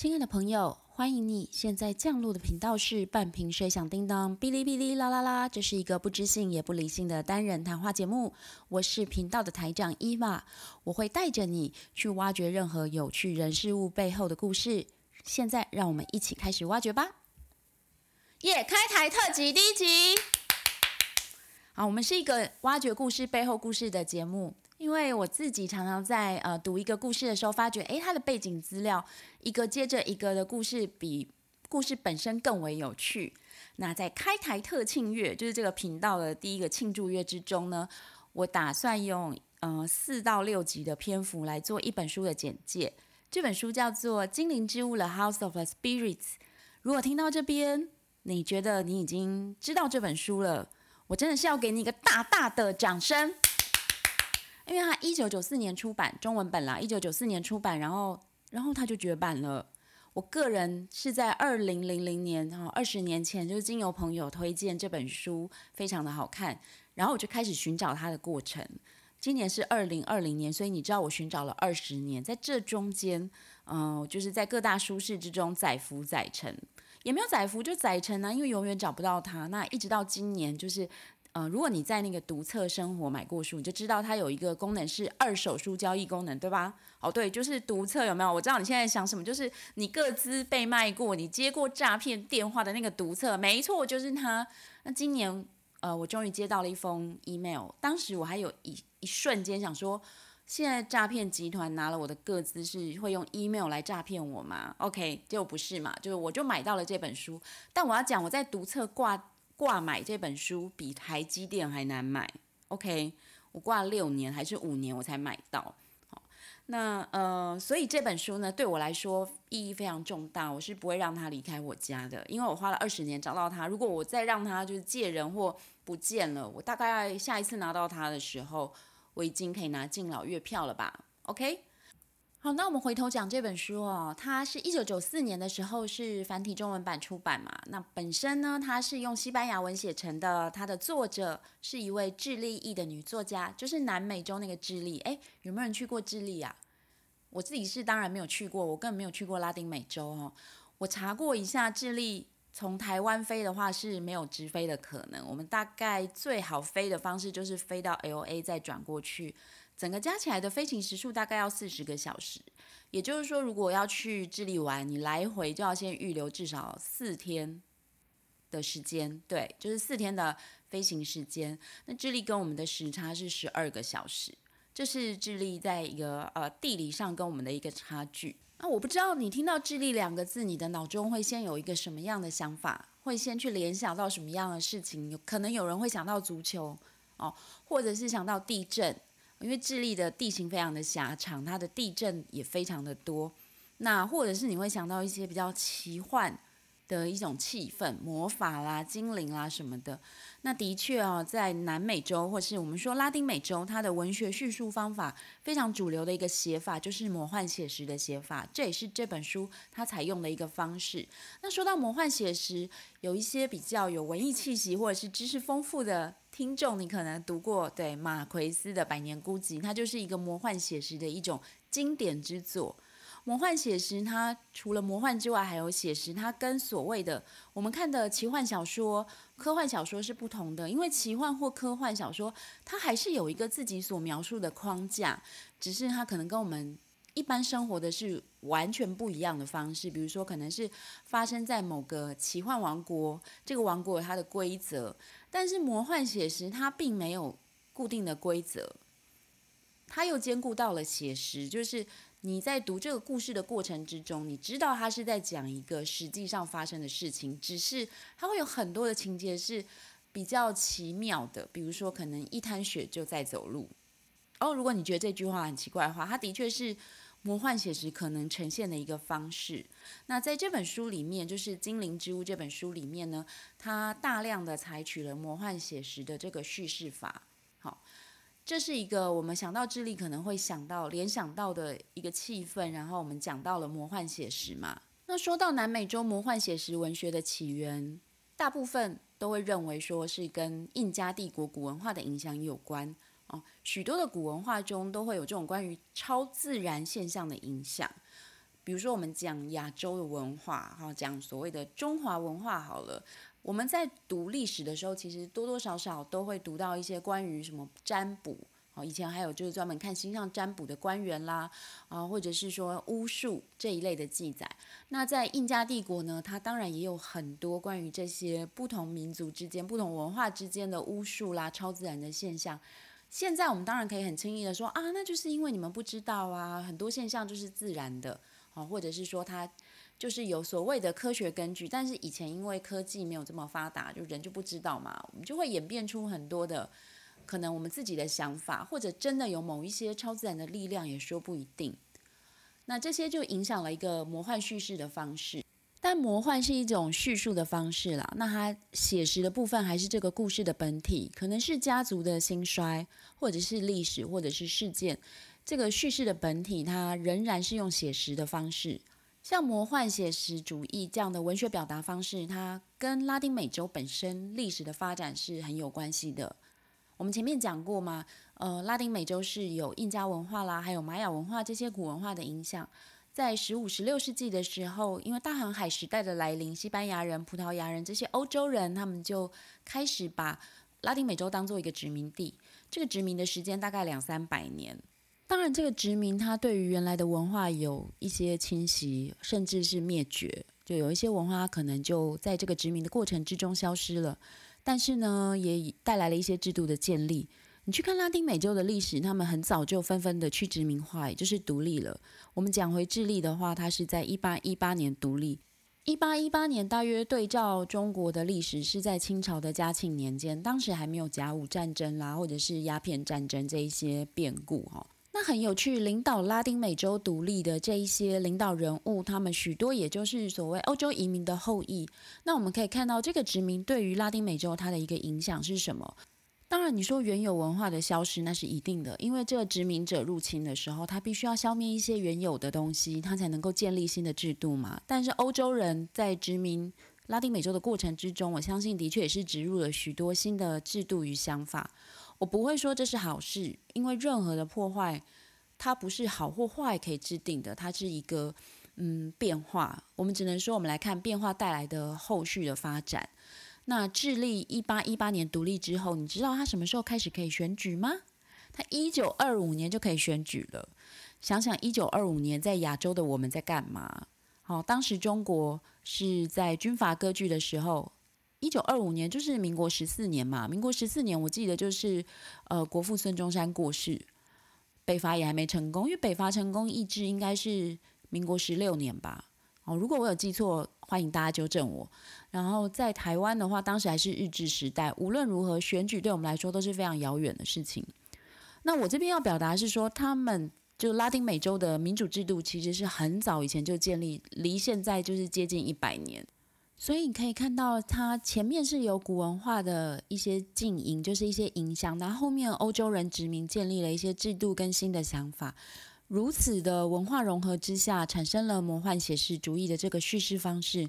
亲爱的朋友，欢迎你！现在降落的频道是半瓶水响叮当，哔哩哔哩啦啦啦。这是一个不知性也不理性的单人谈话节目。我是频道的台长伊娃，我会带着你去挖掘任何有趣人事物背后的故事。现在，让我们一起开始挖掘吧！耶！开台特辑第一集。好，我们是一个挖掘故事背后故事的节目。因为我自己常常在呃读一个故事的时候，发觉诶，它的背景资料一个接着一个的故事，比故事本身更为有趣。那在开台特庆月，就是这个频道的第一个庆祝月之中呢，我打算用呃四到六集的篇幅来做一本书的简介。这本书叫做《精灵之屋》的 House of Spirits）。如果听到这边，你觉得你已经知道这本书了，我真的是要给你一个大大的掌声。因为他一九九四年出版中文本啦，一九九四年出版，然后然后他就绝版了。我个人是在二零零零年，然后二十年前，就是经由朋友推荐这本书，非常的好看，然后我就开始寻找它的过程。今年是二零二零年，所以你知道我寻找了二十年，在这中间，嗯，就是在各大书市之中载浮载沉，也没有载浮就载沉啊，因为永远找不到它。那一直到今年，就是。呃，如果你在那个读册生活买过书，你就知道它有一个功能是二手书交易功能，对吧？哦，对，就是读册有没有？我知道你现在想什么，就是你各自被卖过，你接过诈骗电话的那个读册，没错，就是它。那今年，呃，我终于接到了一封 email，当时我还有一一瞬间想说，现在诈骗集团拿了我的个资是会用 email 来诈骗我吗？OK，结果不是嘛，就是我就买到了这本书，但我要讲我在读册挂。挂买这本书比台积电还难买，OK，我挂了六年还是五年我才买到。好，那呃，所以这本书呢对我来说意义非常重大，我是不会让它离开我家的，因为我花了二十年找到它。如果我再让它就是借人或不见了，我大概下一次拿到它的时候，我已经可以拿敬老月票了吧？OK。好，那我们回头讲这本书哦，它是一九九四年的时候是繁体中文版出版嘛。那本身呢，它是用西班牙文写成的，它的作者是一位智利裔的女作家，就是南美洲那个智利。诶，有没有人去过智利啊？我自己是当然没有去过，我根本没有去过拉丁美洲哦。我查过一下，智利从台湾飞的话是没有直飞的可能，我们大概最好飞的方式就是飞到 L A 再转过去。整个加起来的飞行时数大概要四十个小时，也就是说，如果要去智利玩，你来回就要先预留至少四天的时间。对，就是四天的飞行时间。那智利跟我们的时差是十二个小时，这是智利在一个呃地理上跟我们的一个差距。那我不知道你听到智利两个字，你的脑中会先有一个什么样的想法？会先去联想到什么样的事情？有可能有人会想到足球哦，或者是想到地震。因为智利的地形非常的狭长，它的地震也非常的多。那或者是你会想到一些比较奇幻的一种气氛，魔法啦、精灵啦什么的。那的确啊，在南美洲或是我们说拉丁美洲，它的文学叙述方法非常主流的一个写法，就是魔幻写实的写法。这也是这本书它采用的一个方式。那说到魔幻写实，有一些比较有文艺气息或者是知识丰富的。听众，你可能读过对马奎斯的《百年孤寂》，它就是一个魔幻写实的一种经典之作。魔幻写实，它除了魔幻之外，还有写实。它跟所谓的我们看的奇幻小说、科幻小说是不同的，因为奇幻或科幻小说，它还是有一个自己所描述的框架，只是它可能跟我们。一般生活的是完全不一样的方式，比如说可能是发生在某个奇幻王国，这个王国有它的规则，但是魔幻写实它并没有固定的规则，它又兼顾到了写实，就是你在读这个故事的过程之中，你知道它是在讲一个实际上发生的事情，只是它会有很多的情节是比较奇妙的，比如说可能一滩血就在走路。哦，如果你觉得这句话很奇怪的话，它的确是。魔幻写实可能呈现的一个方式。那在这本书里面，就是《精灵之屋》这本书里面呢，它大量的采取了魔幻写实的这个叙事法。好，这是一个我们想到智利可能会想到、联想到的一个气氛。然后我们讲到了魔幻写实嘛。那说到南美洲魔幻写实文学的起源，大部分都会认为说是跟印加帝国古文化的影响有关。哦，许多的古文化中都会有这种关于超自然现象的影响，比如说我们讲亚洲的文化，哈，讲所谓的中华文化好了。我们在读历史的时候，其实多多少少都会读到一些关于什么占卜，哦，以前还有就是专门看星象占卜的官员啦，啊，或者是说巫术这一类的记载。那在印加帝国呢，它当然也有很多关于这些不同民族之间、不同文化之间的巫术啦、超自然的现象。现在我们当然可以很轻易的说啊，那就是因为你们不知道啊，很多现象就是自然的，哦，或者是说它。就是有所谓的科学根据，但是以前因为科技没有这么发达，就人就不知道嘛，我们就会演变出很多的可能我们自己的想法，或者真的有某一些超自然的力量也说不一定。那这些就影响了一个魔幻叙事的方式，但魔幻是一种叙述的方式啦，那它写实的部分还是这个故事的本体，可能是家族的兴衰，或者是历史，或者是事件，这个叙事的本体它仍然是用写实的方式。像魔幻写实主义这样的文学表达方式，它跟拉丁美洲本身历史的发展是很有关系的。我们前面讲过嘛，呃，拉丁美洲是有印加文化啦，还有玛雅文化这些古文化的影响。在十五、十六世纪的时候，因为大航海时代的来临，西班牙人、葡萄牙人这些欧洲人，他们就开始把拉丁美洲当做一个殖民地。这个殖民的时间大概两三百年。当然，这个殖民它对于原来的文化有一些侵袭，甚至是灭绝。就有一些文化可能就在这个殖民的过程之中消失了。但是呢，也带来了一些制度的建立。你去看拉丁美洲的历史，他们很早就纷纷的去殖民化，也就是独立了。我们讲回智利的话，它是在一八一八年独立。一八一八年大约对照中国的历史，是在清朝的嘉庆年间，当时还没有甲午战争啦，或者是鸦片战争这一些变故哈。那很有趣，领导拉丁美洲独立的这一些领导人物，他们许多也就是所谓欧洲移民的后裔。那我们可以看到，这个殖民对于拉丁美洲它的一个影响是什么？当然，你说原有文化的消失，那是一定的，因为这个殖民者入侵的时候，他必须要消灭一些原有的东西，他才能够建立新的制度嘛。但是欧洲人在殖民拉丁美洲的过程之中，我相信的确也是植入了许多新的制度与想法。我不会说这是好事，因为任何的破坏，它不是好或坏可以制定的，它是一个嗯变化。我们只能说，我们来看变化带来的后续的发展。那智利一八一八年独立之后，你知道他什么时候开始可以选举吗？他一九二五年就可以选举了。想想一九二五年在亚洲的我们在干嘛？好，当时中国是在军阀割据的时候。一九二五年就是民国十四年嘛，民国十四年我记得就是呃国父孙中山过世，北伐也还没成功，因为北伐成功意志应该是民国十六年吧。哦，如果我有记错，欢迎大家纠正我。然后在台湾的话，当时还是日治时代，无论如何选举对我们来说都是非常遥远的事情。那我这边要表达是说，他们就拉丁美洲的民主制度其实是很早以前就建立，离现在就是接近一百年。所以你可以看到，它前面是有古文化的一些经营，就是一些影响。那后面欧洲人殖民建立了一些制度跟新的想法，如此的文化融合之下，产生了魔幻写实主义的这个叙事方式。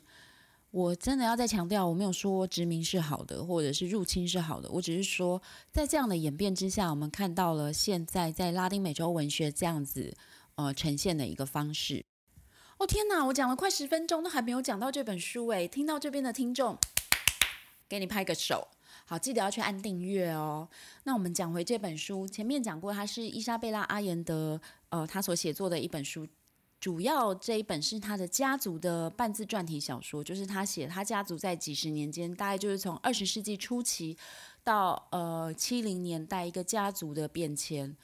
我真的要再强调，我没有说殖民是好的，或者是入侵是好的，我只是说，在这样的演变之下，我们看到了现在在拉丁美洲文学这样子呃呈现的一个方式。哦天哪！我讲了快十分钟，都还没有讲到这本书诶，听到这边的听众，给你拍个手。好，记得要去按订阅哦。那我们讲回这本书，前面讲过，它是伊莎贝拉阿延德呃，他所写作的一本书。主要这一本是他的家族的半自传体小说，就是他写他家族在几十年间，大概就是从二十世纪初期到呃七零年代一个家族的变迁。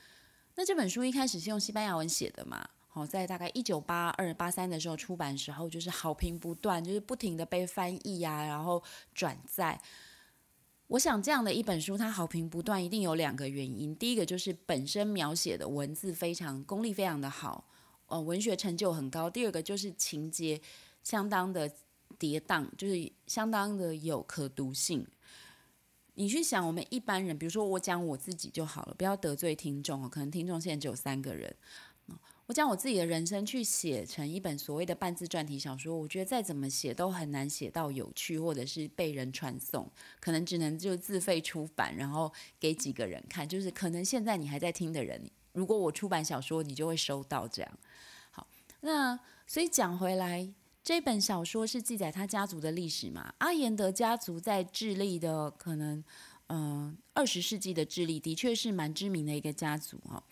那这本书一开始是用西班牙文写的嘛？哦，在大概一九八二八三的时候出版时候，就是好评不断，就是不停的被翻译呀，然后转载。我想这样的一本书，它好评不断，一定有两个原因。第一个就是本身描写的文字非常功力非常的好，呃，文学成就很高。第二个就是情节相当的跌宕，就是相当的有可读性。你去想，我们一般人，比如说我讲我自己就好了，不要得罪听众哦。可能听众现在只有三个人。我将我自己的人生去写成一本所谓的半自传体小说，我觉得再怎么写都很难写到有趣，或者是被人传颂，可能只能就自费出版，然后给几个人看。就是可能现在你还在听的人，如果我出版小说，你就会收到这样。好，那所以讲回来，这本小说是记载他家族的历史嘛？阿延德家族在智利的可能，嗯，二十世纪的智利的确是蛮知名的一个家族哈，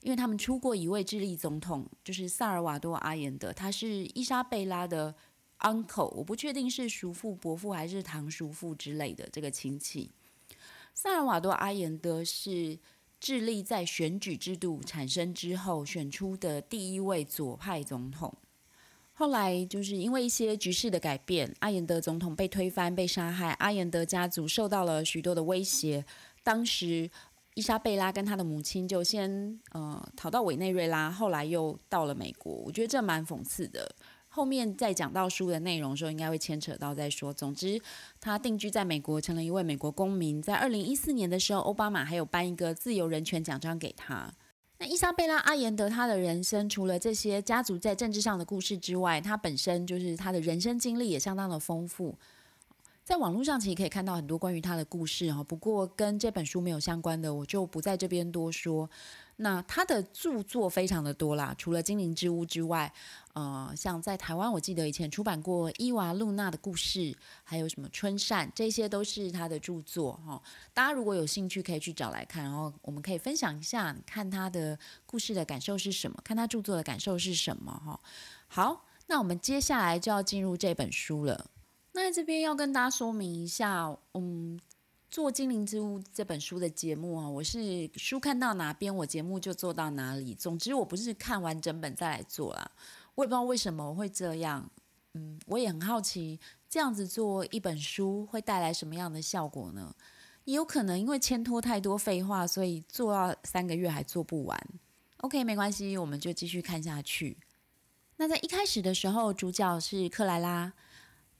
因为他们出过一位智利总统，就是萨尔瓦多阿延德，他是伊莎贝拉的 uncle，我不确定是叔父、伯父还是堂叔父之类的这个亲戚。萨尔瓦多阿延德是智利在选举制度产生之后选出的第一位左派总统。后来就是因为一些局势的改变，阿延德总统被推翻、被杀害，阿延德家族受到了许多的威胁。当时伊莎贝拉跟他的母亲就先呃逃到委内瑞拉，后来又到了美国。我觉得这蛮讽刺的。后面再讲到书的内容的时候，应该会牵扯到再说。总之，他定居在美国，成了一位美国公民。在二零一四年的时候，奥巴马还有颁一个自由人权奖章给他。那伊莎贝拉·阿延德，他的人生除了这些家族在政治上的故事之外，他本身就是他的人生经历也相当的丰富。在网络上其实可以看到很多关于他的故事哈，不过跟这本书没有相关的，我就不在这边多说。那他的著作非常的多啦，除了《精灵之屋》之外。呃，像在台湾，我记得以前出版过伊娃露娜的故事，还有什么春扇，这些都是他的著作哈。大家如果有兴趣，可以去找来看，然后我们可以分享一下，看他的故事的感受是什么，看他著作的感受是什么哈。好，那我们接下来就要进入这本书了。那这边要跟大家说明一下，嗯，做《精灵之屋》这本书的节目啊，我是书看到哪边，我节目就做到哪里。总之，我不是看完整本再来做啦。我也不知道为什么我会这样，嗯，我也很好奇，这样子做一本书会带来什么样的效果呢？也有可能因为牵拖太多废话，所以做到三个月还做不完。OK，没关系，我们就继续看下去。那在一开始的时候，主角是克莱拉，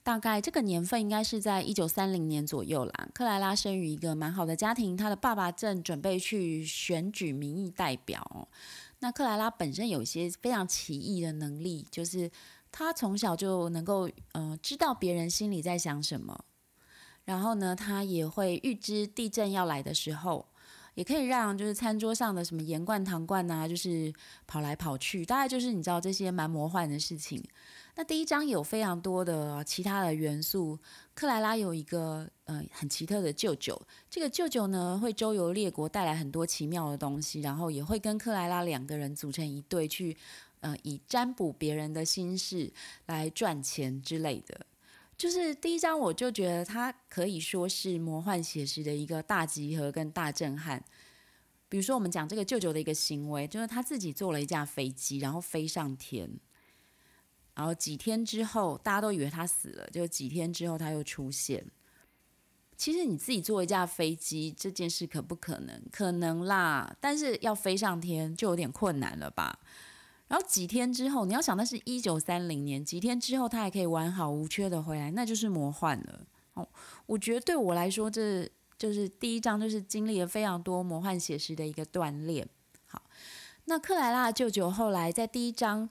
大概这个年份应该是在一九三零年左右啦。克莱拉生于一个蛮好的家庭，她的爸爸正准备去选举民意代表。那克莱拉本身有一些非常奇异的能力，就是她从小就能够呃知道别人心里在想什么，然后呢，她也会预知地震要来的时候，也可以让就是餐桌上的什么盐罐糖罐啊，就是跑来跑去，大概就是你知道这些蛮魔幻的事情。那第一章有非常多的其他的元素。克莱拉有一个呃很奇特的舅舅，这个舅舅呢会周游列国，带来很多奇妙的东西，然后也会跟克莱拉两个人组成一对，去呃以占卜别人的心事来赚钱之类的。就是第一章我就觉得它可以说是魔幻写实的一个大集合跟大震撼。比如说我们讲这个舅舅的一个行为，就是他自己坐了一架飞机，然后飞上天。然后几天之后，大家都以为他死了。就几天之后，他又出现。其实你自己坐一架飞机这件事可不可能？可能啦，但是要飞上天就有点困难了吧。然后几天之后，你要想那是一九三零年，几天之后他还可以完好无缺的回来，那就是魔幻了。哦，我觉得对我来说，这就是第一章，就是经历了非常多魔幻写实的一个锻炼。好，那克莱拉舅舅后来在第一章。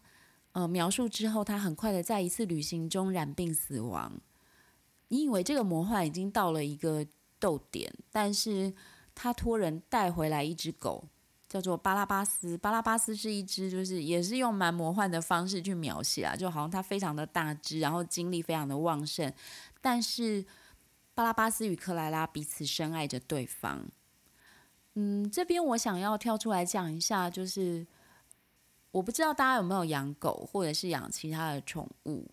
呃，描述之后，他很快的在一次旅行中染病死亡。你以为这个魔幻已经到了一个逗点，但是他托人带回来一只狗，叫做巴拉巴斯。巴拉巴斯是一只，就是也是用蛮魔幻的方式去描写啊，就好像它非常的大只，然后精力非常的旺盛。但是巴拉巴斯与克莱拉彼此深爱着对方。嗯，这边我想要跳出来讲一下，就是。我不知道大家有没有养狗，或者是养其他的宠物，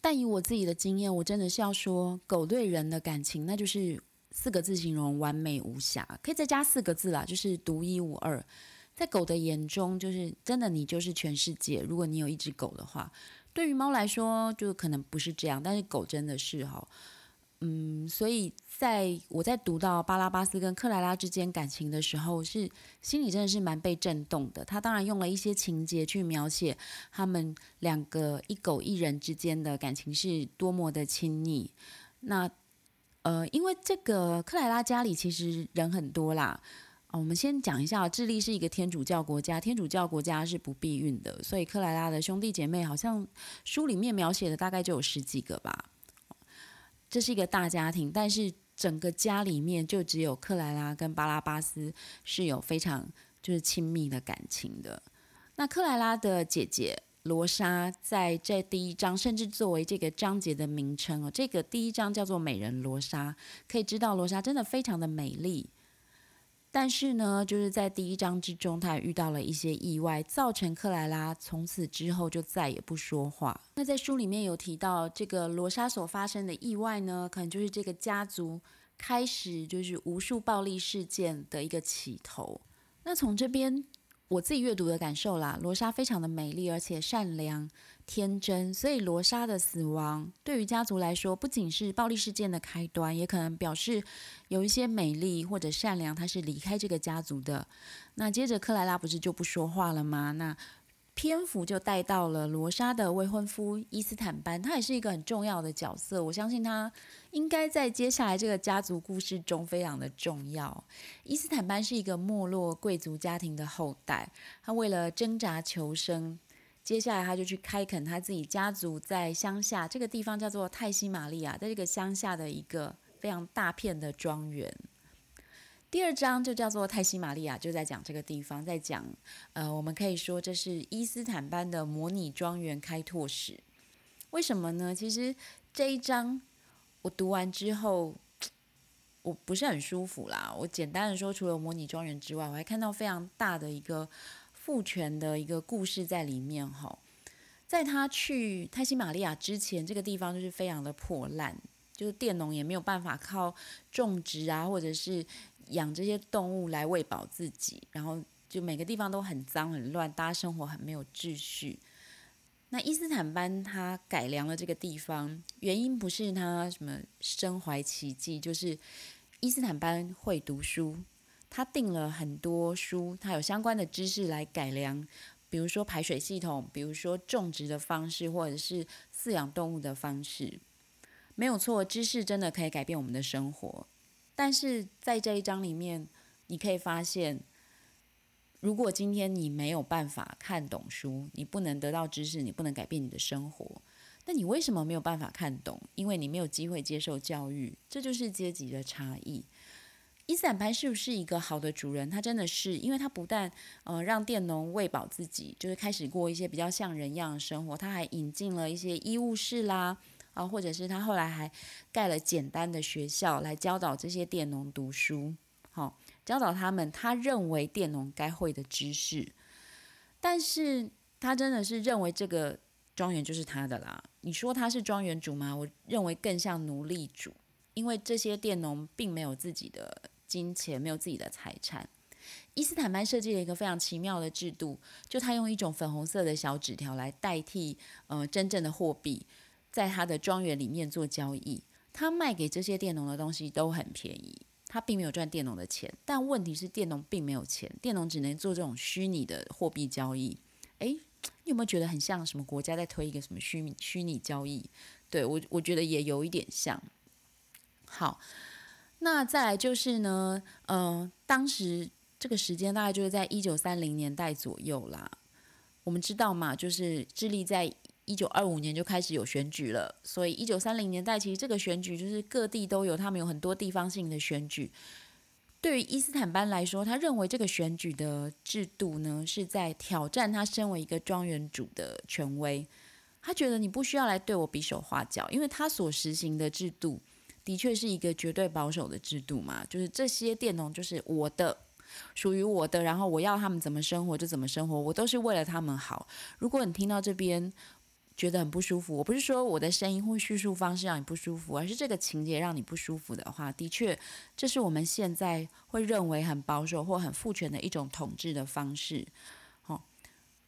但以我自己的经验，我真的是要说，狗对人的感情，那就是四个字形容：完美无瑕。可以再加四个字啦，就是独一无二。在狗的眼中，就是真的，你就是全世界。如果你有一只狗的话，对于猫来说，就可能不是这样，但是狗真的是哈。嗯，所以在我在读到巴拉巴斯跟克莱拉之间感情的时候，是心里真的是蛮被震动的。他当然用了一些情节去描写他们两个一狗一人之间的感情是多么的亲密。那呃，因为这个克莱拉家里其实人很多啦。我们先讲一下，智利是一个天主教国家，天主教国家是不避孕的，所以克莱拉的兄弟姐妹好像书里面描写的大概就有十几个吧。这是一个大家庭，但是整个家里面就只有克莱拉跟巴拉巴斯是有非常就是亲密的感情的。那克莱拉的姐姐罗莎在这第一章，甚至作为这个章节的名称哦，这个第一章叫做美人罗莎，可以知道罗莎真的非常的美丽。但是呢，就是在第一章之中，他遇到了一些意外，造成克莱拉从此之后就再也不说话。那在书里面有提到，这个罗莎所发生的意外呢，可能就是这个家族开始就是无数暴力事件的一个起头。那从这边我自己阅读的感受啦，罗莎非常的美丽，而且善良。天真，所以罗莎的死亡对于家族来说，不仅是暴力事件的开端，也可能表示有一些美丽或者善良，他是离开这个家族的。那接着克莱拉不是就不说话了吗？那篇幅就带到了罗莎的未婚夫伊斯坦班，他也是一个很重要的角色。我相信他应该在接下来这个家族故事中非常的重要。伊斯坦班是一个没落贵族家庭的后代，他为了挣扎求生。接下来，他就去开垦他自己家族在乡下这个地方叫做泰西玛利亚，在这个乡下的一个非常大片的庄园。第二章就叫做泰西玛利亚，就在讲这个地方，在讲呃，我们可以说这是伊斯坦班的模拟庄园开拓史。为什么呢？其实这一章我读完之后，我不是很舒服啦。我简单的说，除了模拟庄园之外，我还看到非常大的一个。父权的一个故事在里面哈，在他去泰西玛利亚之前，这个地方就是非常的破烂，就是佃农也没有办法靠种植啊，或者是养这些动物来喂饱自己，然后就每个地方都很脏很乱，大家生活很没有秩序。那伊斯坦班他改良了这个地方，原因不是他什么身怀奇迹，就是伊斯坦班会读书。他订了很多书，他有相关的知识来改良，比如说排水系统，比如说种植的方式，或者是饲养动物的方式，没有错，知识真的可以改变我们的生活。但是在这一章里面，你可以发现，如果今天你没有办法看懂书，你不能得到知识，你不能改变你的生活，那你为什么没有办法看懂？因为你没有机会接受教育，这就是阶级的差异。伊斯坦班是不是一个好的主人？他真的是，因为他不但呃让佃农喂饱自己，就是开始过一些比较像人一样的生活，他还引进了一些医务室啦，啊，或者是他后来还盖了简单的学校来教导这些佃农读书，好，教导他们他认为佃农该会的知识。但是他真的是认为这个庄园就是他的啦？你说他是庄园主吗？我认为更像奴隶主，因为这些佃农并没有自己的。金钱没有自己的财产，伊斯坦班设计了一个非常奇妙的制度，就他用一种粉红色的小纸条来代替呃真正的货币，在他的庄园里面做交易。他卖给这些佃农的东西都很便宜，他并没有赚佃农的钱。但问题是佃农并没有钱，佃农只能做这种虚拟的货币交易。诶，你有没有觉得很像什么国家在推一个什么虚拟虚拟交易？对我我觉得也有一点像。好。那再来就是呢，嗯，当时这个时间大概就是在一九三零年代左右啦。我们知道嘛，就是智利在一九二五年就开始有选举了，所以一九三零年代其实这个选举就是各地都有，他们有很多地方性的选举。对于伊斯坦班来说，他认为这个选举的制度呢是在挑战他身为一个庄园主的权威。他觉得你不需要来对我比手画脚，因为他所实行的制度。的确是一个绝对保守的制度嘛，就是这些佃农就是我的，属于我的，然后我要他们怎么生活就怎么生活，我都是为了他们好。如果你听到这边觉得很不舒服，我不是说我的声音或叙述方式让你不舒服，而是这个情节让你不舒服的话，的确这是我们现在会认为很保守或很父权的一种统治的方式。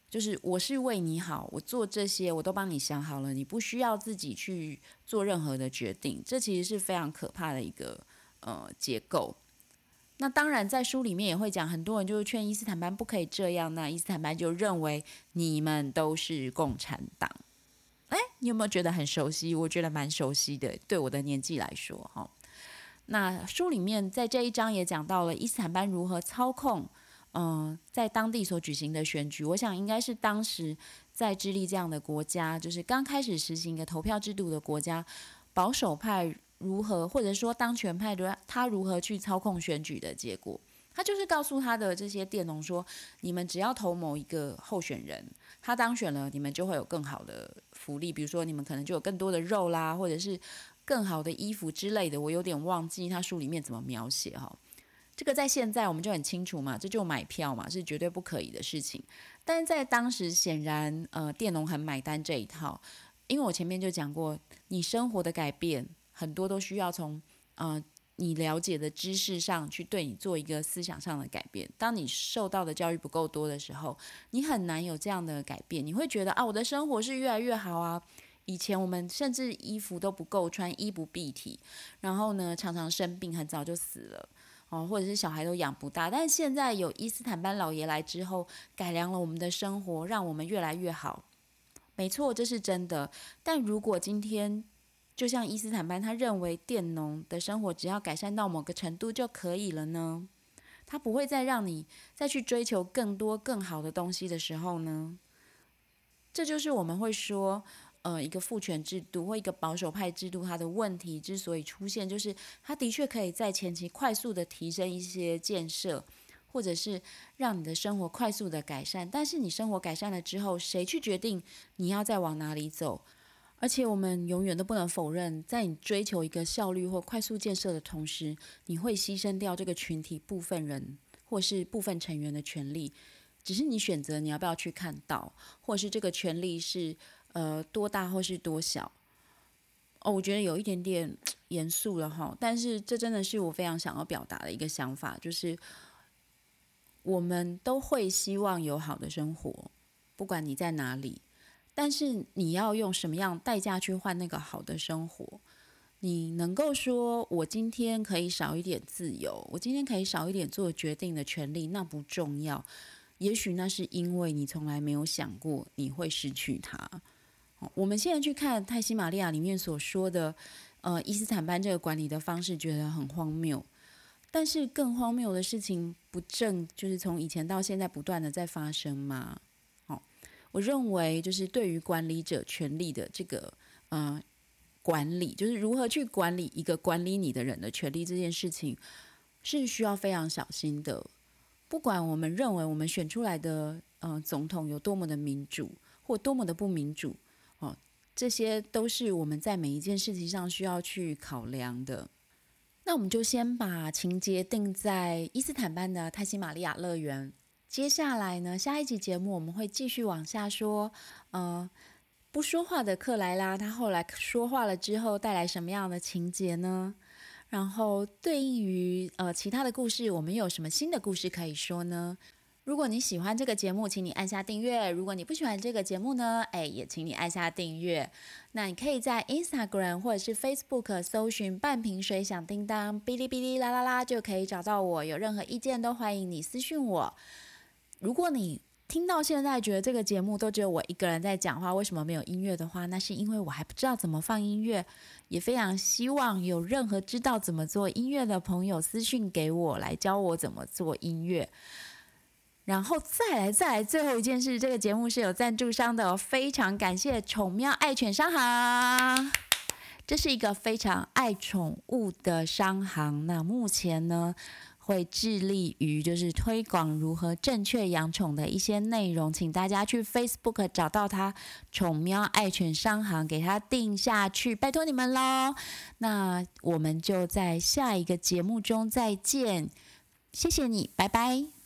就是我是为你好，我做这些我都帮你想好了，你不需要自己去做任何的决定。这其实是非常可怕的一个呃结构。那当然，在书里面也会讲，很多人就是劝伊斯坦班不可以这样。那伊斯坦班就认为你们都是共产党。哎，你有没有觉得很熟悉？我觉得蛮熟悉的，对我的年纪来说，哈。那书里面在这一章也讲到了伊斯坦班如何操控。嗯，在当地所举行的选举，我想应该是当时在智利这样的国家，就是刚开始实行一个投票制度的国家，保守派如何，或者说当权派的他如何去操控选举的结果。他就是告诉他的这些佃农说：你们只要投某一个候选人，他当选了，你们就会有更好的福利，比如说你们可能就有更多的肉啦，或者是更好的衣服之类的。我有点忘记他书里面怎么描写哈。这个在现在我们就很清楚嘛，这就买票嘛，是绝对不可以的事情。但是在当时，显然呃，佃农很买单这一套，因为我前面就讲过，你生活的改变很多都需要从呃你了解的知识上去对你做一个思想上的改变。当你受到的教育不够多的时候，你很难有这样的改变。你会觉得啊，我的生活是越来越好啊。以前我们甚至衣服都不够穿，衣不蔽体，然后呢，常常生病，很早就死了。哦，或者是小孩都养不大，但是现在有伊斯坦班老爷来之后，改良了我们的生活，让我们越来越好。没错，这是真的。但如果今天就像伊斯坦班，他认为佃农的生活只要改善到某个程度就可以了呢？他不会再让你再去追求更多更好的东西的时候呢？这就是我们会说。呃，一个父权制度或一个保守派制度，它的问题之所以出现，就是它的确可以在前期快速的提升一些建设，或者是让你的生活快速的改善。但是你生活改善了之后，谁去决定你要再往哪里走？而且我们永远都不能否认，在你追求一个效率或快速建设的同时，你会牺牲掉这个群体部分人或是部分成员的权利。只是你选择你要不要去看到，或是这个权利是。呃，多大或是多小？哦，我觉得有一点点 严肃了哈。但是这真的是我非常想要表达的一个想法，就是我们都会希望有好的生活，不管你在哪里。但是你要用什么样代价去换那个好的生活？你能够说我今天可以少一点自由，我今天可以少一点做决定的权利，那不重要。也许那是因为你从来没有想过你会失去它。我们现在去看泰西玛利亚里面所说的，呃，伊斯坦班这个管理的方式，觉得很荒谬。但是更荒谬的事情，不正就是从以前到现在不断的在发生吗？好，我认为就是对于管理者权力的这个呃管理，就是如何去管理一个管理你的人的权利这件事情，是需要非常小心的。不管我们认为我们选出来的呃总统有多么的民主，或多么的不民主。哦这些都是我们在每一件事情上需要去考量的。那我们就先把情节定在伊斯坦班的泰西玛利亚乐园。接下来呢，下一集节目我们会继续往下说。呃，不说话的克莱拉，他后来说话了之后，带来什么样的情节呢？然后对应于呃其他的故事，我们有什么新的故事可以说呢？如果你喜欢这个节目，请你按下订阅。如果你不喜欢这个节目呢，哎，也请你按下订阅。那你可以在 Instagram 或者是 Facebook 搜寻“半瓶水响叮当”，哔哩哔哩啦啦啦，就可以找到我。有任何意见都欢迎你私讯我。如果你听到现在觉得这个节目都只有我一个人在讲话，为什么没有音乐的话，那是因为我还不知道怎么放音乐。也非常希望有任何知道怎么做音乐的朋友私讯给我，来教我怎么做音乐。然后再来，再来，最后一件事，这个节目是有赞助商的，非常感谢宠喵爱犬商行，这是一个非常爱宠物的商行。那目前呢，会致力于就是推广如何正确养宠的一些内容，请大家去 Facebook 找到它，宠喵爱犬商行，给它定下去，拜托你们喽。那我们就在下一个节目中再见，谢谢你，拜拜。